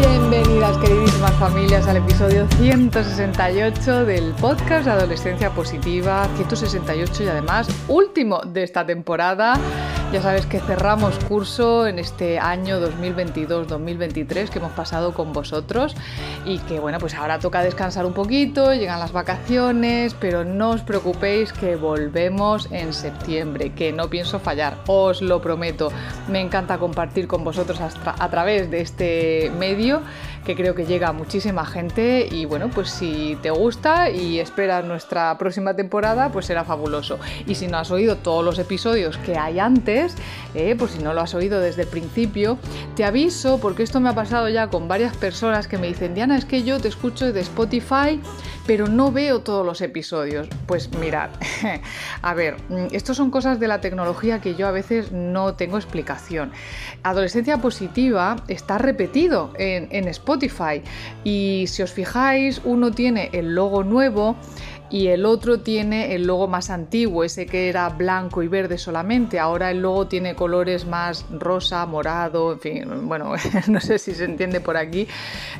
Bienvenidas queridísimas familias al episodio 168 del podcast de Adolescencia Positiva, 168 y además último de esta temporada. Ya sabes que cerramos curso en este año 2022-2023 que hemos pasado con vosotros y que bueno, pues ahora toca descansar un poquito, llegan las vacaciones, pero no os preocupéis que volvemos en septiembre, que no pienso fallar, os lo prometo. Me encanta compartir con vosotros a, través de este medio que creo que llega a muchísima gente y bueno, pues si te gusta y esperas nuestra próxima temporada, pues será fabuloso. Y si no has oído todos los episodios que hay antes, eh, pues si no lo has oído desde el principio, te aviso porque esto me ha pasado ya con varias personas que me dicen, Diana, es que yo te escucho de Spotify, pero no veo todos los episodios. Pues mirad, a ver, mm, esto son cosas de la tecnología que yo a veces no tengo explicación. Adolescencia positiva está repetido en, en Spotify. Y si os fijáis, uno tiene el logo nuevo y el otro tiene el logo más antiguo, ese que era blanco y verde solamente. Ahora el logo tiene colores más rosa, morado, en fin, bueno, no sé si se entiende por aquí.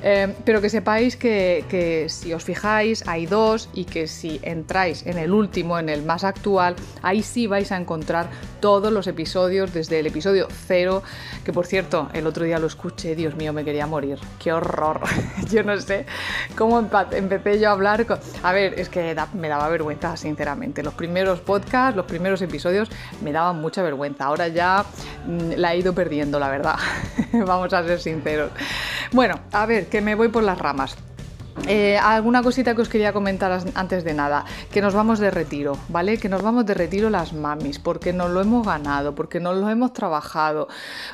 Eh, pero que sepáis que, que, si os fijáis hay dos y que si entráis en el último, en el más actual, ahí sí vais a encontrar todos los episodios desde el episodio cero, que por cierto, el otro día lo escuché, Dios mío, me quería morir. ¡Qué horror! yo no sé cómo empecé yo a hablar. Con... A ver, es que me daba vergüenza, sinceramente. Los primeros podcasts, los primeros episodios me daban mucha vergüenza. Ahora ya mm, la he ido perdiendo, la verdad. Vamos a ser sinceros. Bueno, a ver, que me voy por las ramas. Eh, alguna cosita que os quería comentar antes de nada, que nos vamos de retiro, ¿vale? Que nos vamos de retiro las mamis, porque nos lo hemos ganado, porque nos lo hemos trabajado,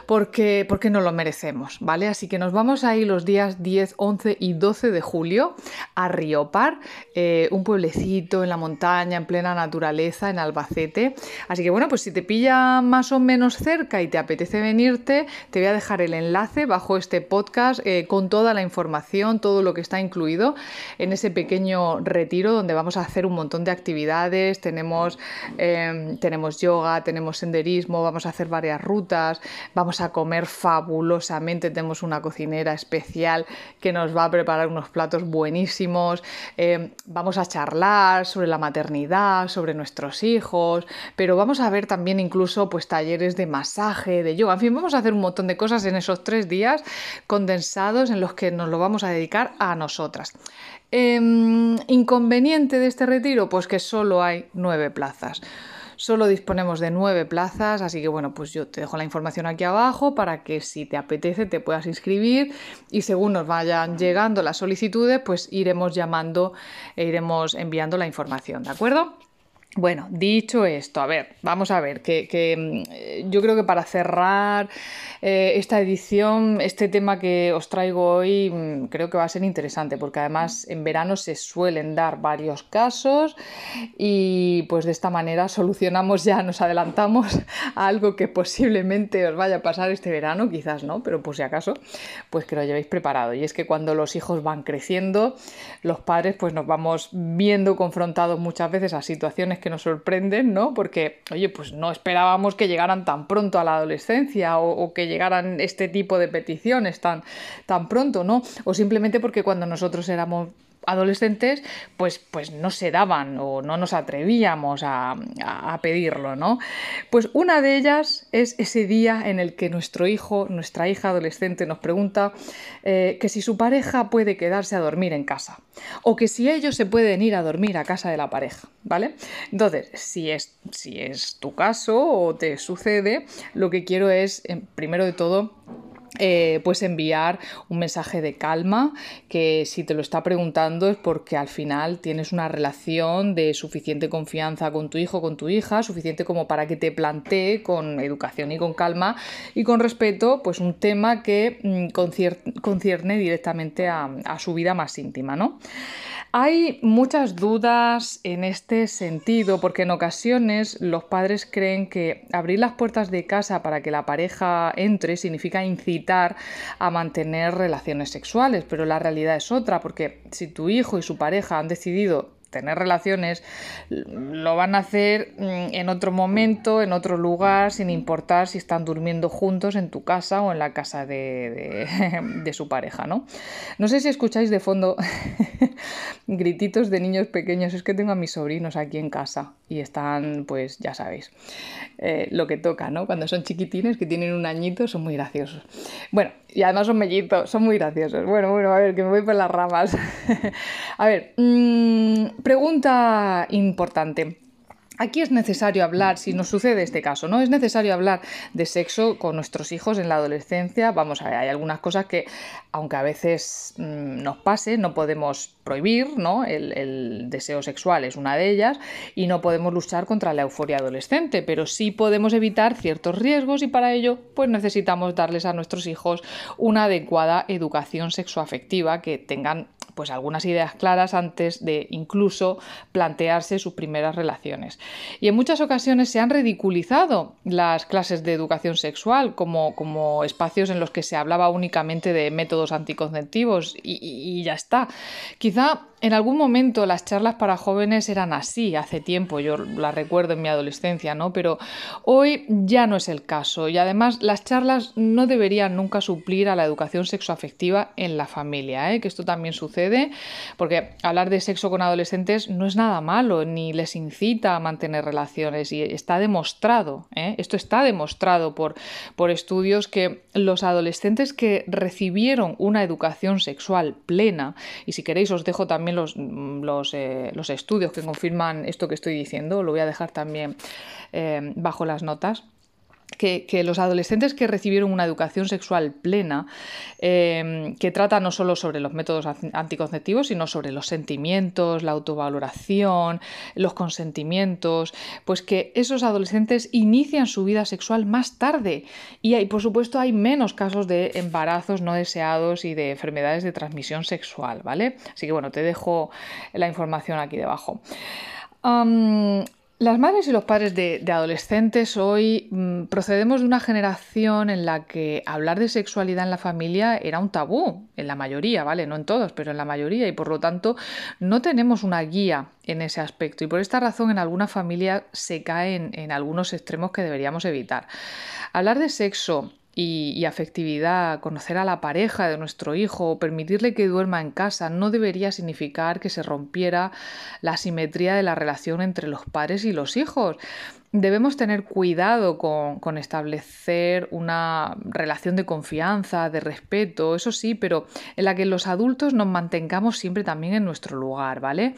porque, porque nos lo merecemos, ¿vale? Así que nos vamos ahí los días 10, 11 y 12 de julio a Riopar, eh, un pueblecito en la montaña, en plena naturaleza, en Albacete. Así que bueno, pues si te pilla más o menos cerca y te apetece venirte, te voy a dejar el enlace bajo este podcast eh, con toda la información, todo lo que está incluido en ese pequeño retiro donde vamos a hacer un montón de actividades, tenemos, em, tenemos yoga, tenemos senderismo, vamos a hacer varias rutas, vamos a comer fabulosamente, tenemos una cocinera especial que nos va a preparar unos platos buenísimos, em, vamos a charlar sobre la maternidad, sobre nuestros hijos, pero vamos a ver también incluso pues talleres de masaje, de yoga, en fin, vamos a hacer un montón de cosas en esos tres días condensados en los que nos lo vamos a dedicar a nosotras. Em, ¿Inconveniente de este retiro? Pues que solo hay nueve plazas. Solo disponemos de nueve plazas, así que bueno, pues yo te dejo la información aquí abajo para que si te apetece te puedas inscribir y según nos vayan llegando las solicitudes, pues iremos llamando e iremos enviando la información, ¿de acuerdo? Bueno, dicho esto, a ver, vamos a ver, que, mm, yo creo que para cerrar eh, esta edición, este tema que os traigo hoy mm, creo que va a ser interesante, porque además en verano se suelen dar varios casos y pues de esta manera solucionamos ya, nos adelantamos a algo que posiblemente os vaya a pasar este verano, quizás no, pero por si acaso, pues que lo llevéis preparado. Y es que cuando los hijos van creciendo, los padres pues nos vamos viendo confrontados muchas veces a situaciones que nos sorprenden, ¿no? Porque, oye, pues no esperábamos que llegaran tan pronto a la adolescencia o, que llegaran este tipo de peticiones tan, tan pronto, ¿no? O simplemente porque cuando nosotros éramos adolescentes, pues, pues no se daban o no nos atrevíamos a, pedirlo, ¿no? Pues una de ellas es ese día en el que nuestro hijo, nuestra hija adolescente nos pregunta eh, que si su pareja puede quedarse a dormir en casa o que si ellos se pueden ir a dormir a casa de la pareja, ¿vale? Entonces, si es, si es tu caso o te sucede, lo que quiero es, primero de todo, eh, pues enviar un mensaje de calma que si te lo está preguntando es porque al final tienes una relación de suficiente confianza con tu hijo, con tu hija, suficiente como para que te plantee con educación y con calma y con respeto pues un tema que mm, concierne directamente a, su vida más íntima, ¿no? Hay muchas dudas en este sentido porque en ocasiones los padres creen que abrir las puertas de casa para que la pareja entre significa a mantener relaciones sexuales, pero la realidad es otra porque si tu hijo y su pareja han decidido tener relaciones, lo van a hacer mm, en otro momento, en otro lugar, sin importar si están durmiendo juntos en tu casa o en la casa de, de, su pareja, ¿no? No sé si escucháis de fondo grititos de niños pequeños, es que tengo a mis sobrinos aquí en casa y están, pues ya sabéis, eh, lo que toca, ¿no? Cuando son chiquitines, que tienen un añito, son muy graciosos. Bueno, y además son mellitos, son muy graciosos. Bueno, bueno, a ver, que me voy por las ramas. a ver, mmm, Pregunta importante. Aquí es necesario hablar, si nos sucede este caso, ¿no? Es necesario hablar de sexo con nuestros hijos en la adolescencia. Vamos a ver, hay algunas cosas que, aunque a veces mm, nos pase, no podemos prohibir, ¿no? El, el, deseo sexual es una de ellas y no podemos luchar contra la euforia adolescente, pero sí podemos evitar ciertos riesgos y para ello, pues necesitamos darles a nuestros hijos una adecuada educación sexoafectiva que tengan pues algunas ideas claras antes de incluso plantearse sus primeras relaciones. Y en muchas ocasiones se han ridiculizado las clases de educación sexual como, como espacios en los que se hablaba únicamente de métodos anticonceptivos y, ya está. Quizá en algún momento las charlas para jóvenes eran así, hace tiempo, yo las recuerdo en mi adolescencia, ¿no? Pero hoy ya no es el caso y además las charlas no deberían nunca suplir a la educación sexoafectiva en la familia, ¿eh? que esto también sucede, porque hablar de sexo con adolescentes no es nada malo, ni les incita a mantener relaciones y está demostrado, ¿eh? esto está demostrado por, por estudios que los adolescentes que recibieron una educación sexual plena, y si queréis os dejo también los, los, eh, los, estudios que confirman esto que estoy diciendo, lo voy a dejar también eh, bajo las notas que, los adolescentes que recibieron una educación sexual plena, em, que trata no solo sobre los métodos anticonceptivos, sino sobre los sentimientos, la autovaloración, los consentimientos, pues que esos adolescentes inician su vida sexual más tarde y hay, por supuesto hay menos casos de embarazos no deseados y de enfermedades de transmisión sexual, ¿vale? Así que bueno, te dejo la información aquí debajo. Las madres y los padres de, adolescentes hoy mm, procedemos de una generación en la que hablar de sexualidad en la familia era un tabú, en la mayoría, ¿vale? No en todos, pero en la mayoría, y por lo tanto no tenemos una guía en ese aspecto. Y por esta razón en algunas familias se caen en algunos extremos que deberíamos evitar. Hablar de sexo y, afectividad, conocer a la pareja de nuestro hijo, permitirle que duerma en casa, no debería significar que se rompiera la simetría de la relación entre los padres y los hijos. Debemos tener cuidado con, con, establecer una relación de confianza, de respeto, eso sí, pero en la que los adultos nos mantengamos siempre también en nuestro lugar, ¿vale?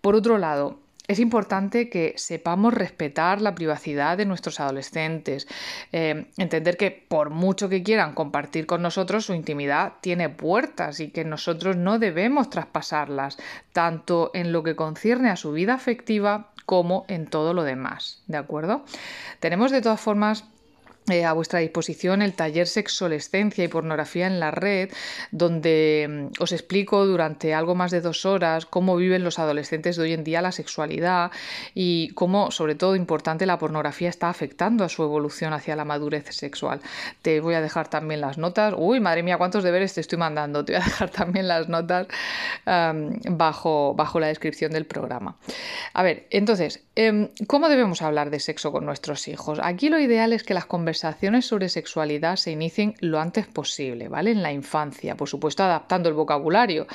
Por otro lado, es importante que sepamos respetar la privacidad de nuestros adolescentes, eh, entender que por mucho que quieran compartir con nosotros, su intimidad tiene puertas y que nosotros no debemos traspasarlas, tanto en lo que concierne a su vida afectiva como en todo lo demás. ¿De acuerdo? Tenemos de todas formas eh, a vuestra disposición el taller Sexolescencia y Pornografía en la Red, donde mm, os explico durante algo más de dos horas cómo viven los adolescentes de hoy en día la sexualidad y cómo, sobre todo importante, la pornografía está afectando a su evolución hacia la madurez sexual. Te voy a dejar también las notas. Uy, madre mía, cuántos deberes te estoy mandando. Te voy a dejar también las notas bajo, bajo la descripción del programa. A ver, entonces, em, ¿cómo debemos hablar de sexo con nuestros hijos? Aquí lo ideal es que las conversaciones conversaciones sobre sexualidad se inicien lo antes posible, ¿vale? En la infancia, por supuesto adaptando el vocabulario,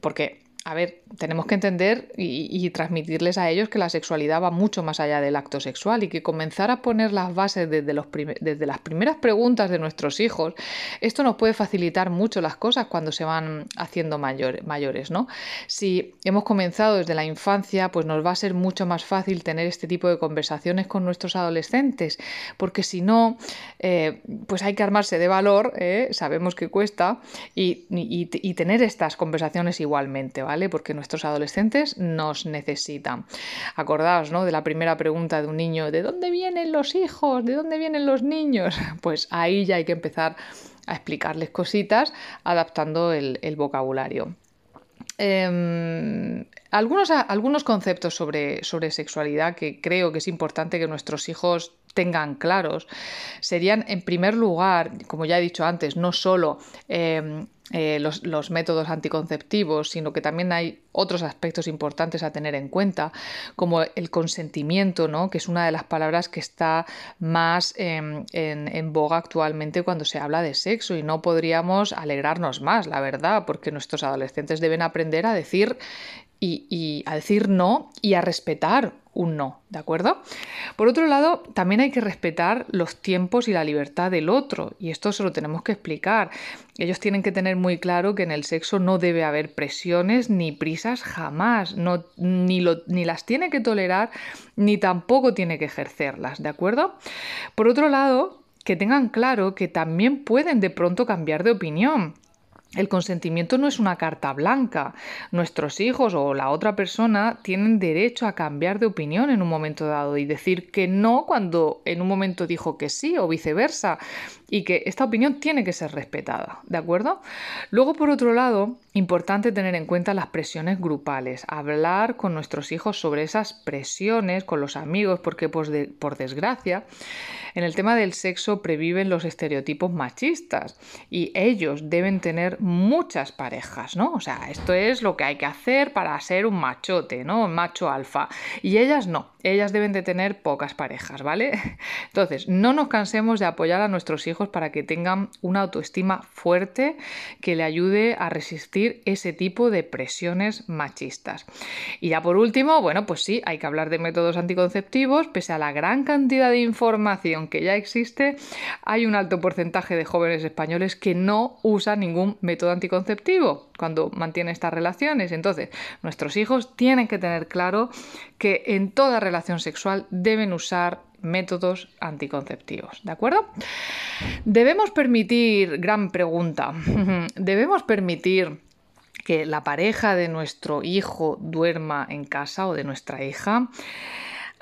porque a ver, tenemos que entender y, transmitirles a ellos que la sexualidad va mucho más allá del acto sexual y que comenzar a poner las bases desde, los desde las primeras preguntas de nuestros hijos, esto nos puede facilitar mucho las cosas cuando se van haciendo mayores, ¿no? Si hemos comenzado desde la infancia, pues nos va a ser mucho más fácil tener este tipo de conversaciones con nuestros adolescentes, porque si no, eh, pues hay que armarse de valor, ¿eh? sabemos que cuesta, y, y tener estas conversaciones igualmente, ¿vale? Porque nuestros adolescentes nos necesitan. Acordaos, ¿no? De la primera pregunta de un niño, ¿de dónde vienen los hijos? ¿De dónde vienen los niños? Pues ahí ya hay que empezar a explicarles cositas adaptando el vocabulario. Em, algunos, algunos, conceptos sobre, sobre, sexualidad que creo que es importante que nuestros hijos tengan claros serían, en primer lugar, como ya he dicho antes, no solo em, eh, los, métodos anticonceptivos, sino que también hay otros aspectos importantes a tener en cuenta, como el consentimiento, ¿no? que es una de las palabras que está más en, en, boga actualmente cuando se habla de sexo y no podríamos alegrarnos más, la verdad, porque nuestros adolescentes deben aprender a decir y, a decir no y a respetar un no, ¿de acuerdo? Por otro lado, también hay que respetar los tiempos y la libertad del otro, y esto se lo tenemos que explicar. Ellos tienen que tener muy claro que en el sexo no debe haber presiones ni prisas jamás, no, ni, ni las tiene que tolerar ni tampoco tiene que ejercerlas, ¿de acuerdo? Por otro lado, que tengan claro que también pueden de pronto cambiar de opinión el consentimiento no es una carta blanca. Nuestros hijos o la otra persona tienen derecho a cambiar de opinión en un momento dado y decir que no cuando en un momento dijo que sí o viceversa y que esta opinión tiene que ser respetada, ¿de acuerdo? Luego, por otro lado, importante tener en cuenta las presiones grupales, hablar con nuestros hijos sobre esas presiones, con los amigos, porque pues, por desgracia, en el tema del sexo previven los estereotipos machistas y ellos deben tener muchas parejas, ¿no? O sea, esto es lo que hay que hacer para ser un machote, ¿no? Un macho alfa. Y ellas no, ellas deben de tener pocas parejas, ¿vale? Entonces, no nos cansemos de apoyar a nuestros hijos para que tengan una autoestima fuerte que le ayude a resistir ese tipo de presiones machistas. Y ya por último, bueno, pues sí, hay que hablar de métodos anticonceptivos, pese a la gran cantidad de información que ya existe, hay un alto porcentaje de jóvenes españoles que no usan ningún método anticonceptivo cuando mantienen estas relaciones. Entonces, nuestros hijos tienen que tener claro que en toda relación sexual deben usar métodos anticonceptivos, ¿de acuerdo? Debemos permitir, gran pregunta, debemos permitir que la pareja de nuestro hijo duerma en casa o de nuestra hija.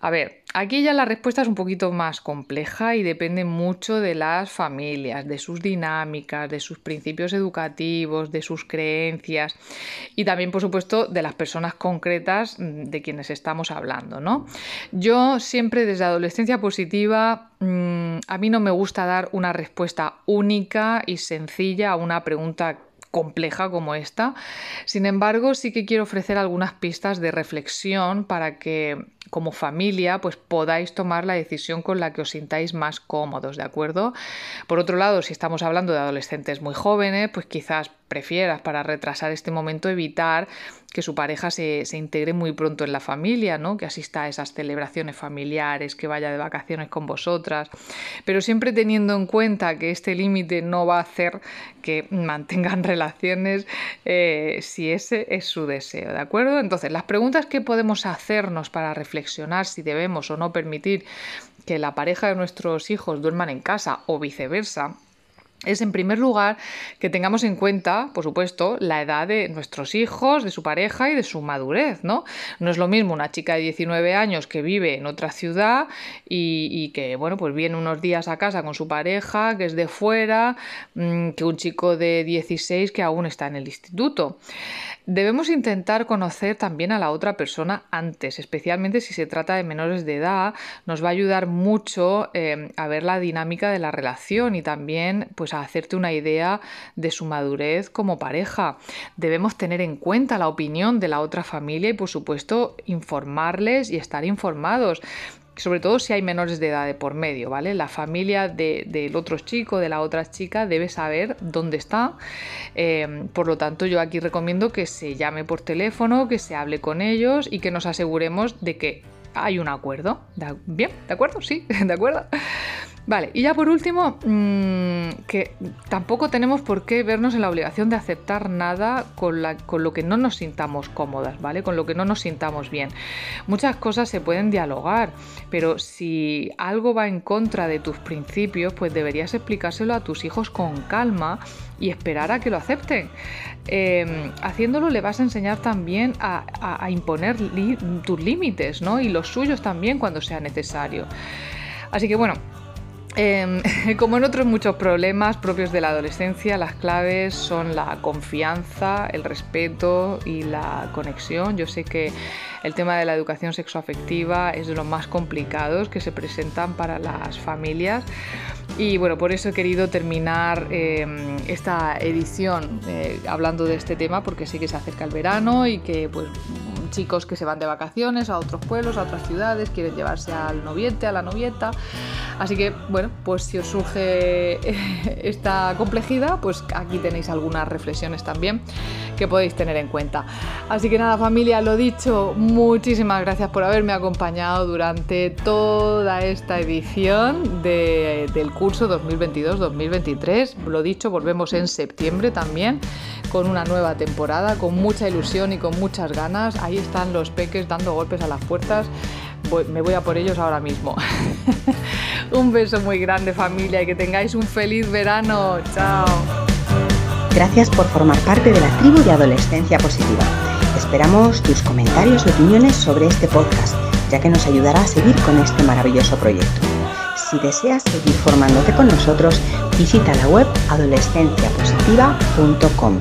A ver, aquí ya la respuesta es un poquito más compleja y depende mucho de las familias, de sus dinámicas, de sus principios educativos, de sus creencias y también, por supuesto, de las personas concretas mm, de quienes estamos hablando, ¿no? Yo siempre desde adolescencia positiva, mm, a mí no me gusta dar una respuesta única y sencilla a una pregunta compleja como esta. Sin embargo, sí que quiero ofrecer algunas pistas de reflexión para que como familia pues podáis tomar la decisión con la que os sintáis más cómodos, ¿de acuerdo? Por otro lado, si estamos hablando de adolescentes muy jóvenes, pues quizás prefieras para retrasar este momento evitar que su pareja se, integre muy pronto en la familia, ¿no? que asista a esas celebraciones familiares, que vaya de vacaciones con vosotras, pero siempre teniendo en cuenta que este límite no va a hacer que mantengan relaciones eh, si ese es su deseo, ¿de acuerdo? Entonces, las preguntas que podemos hacernos para reflexionar si debemos o no permitir que la pareja de nuestros hijos duerman en casa o viceversa, es en primer lugar que tengamos en cuenta, por supuesto, la edad de nuestros hijos, de su pareja y de su madurez, ¿no? No es lo mismo una chica de 19 años que vive en otra ciudad y, que, bueno, pues viene unos días a casa con su pareja, que es de fuera, mm, que un chico de 16 que aún está en el instituto. Debemos intentar conocer también a la otra persona antes, especialmente si se trata de menores de edad, nos va a ayudar mucho eh, a ver la dinámica de la relación y también, pues, a hacerte una idea de su madurez como pareja. Debemos tener en cuenta la opinión de la otra familia y por supuesto informarles y estar informados sobre todo si hay menores de edad de por medio, ¿vale? La familia del otro chico, de la otra chica, debe saber dónde está. Eh, por lo tanto, yo aquí recomiendo que se llame por teléfono, que se hable con ellos y que nos aseguremos de que hay un acuerdo. ¿Bien? ¿De acuerdo? Sí, ¿de acuerdo? Vale, y ya por último, mm, que tampoco tenemos por qué vernos en la obligación de aceptar nada con, con, lo que no nos sintamos cómodas, ¿vale? Con lo que no nos sintamos bien. Muchas cosas se pueden dialogar, pero si algo va en contra de tus principios, pues deberías explicárselo a tus hijos con calma y esperar a que lo acepten. Em, haciéndolo le vas a enseñar también a, imponer tus límites, ¿no? Y los suyos también cuando sea necesario. Así que bueno, Em, como en otros muchos problemas propios de la adolescencia, las claves son la confianza, el respeto y la conexión. Yo sé que el tema de la educación sexoafectiva es de los más complicados que se presentan para las familias. Y bueno, por eso he querido terminar em, esta edición eh, hablando de este tema, porque sé que se acerca el verano y que pues chicos que se van de vacaciones a otros pueblos, a otras ciudades, quieren llevarse al noviete, a la novieta. Así que, bueno, pues si os surge esta complejidad, pues aquí tenéis algunas reflexiones también que podéis tener en cuenta. Así que nada, familia, lo dicho, muchísimas gracias por haberme acompañado durante toda esta edición del curso 2022-2023. Lo dicho, volvemos en septiembre también con una nueva temporada, con mucha ilusión y con muchas ganas. Ahí están los peques dando golpes a las puertas. me voy a por ellos ahora mismo. un beso muy grande familia y que tengáis un feliz verano. Chao. Gracias por formar parte de la tribu de Adolescencia Positiva. Esperamos tus comentarios y opiniones sobre este podcast, ya que nos ayudará a seguir con este maravilloso proyecto. Si deseas seguir formándote con nosotros, visita la web adolescenciapositiva.com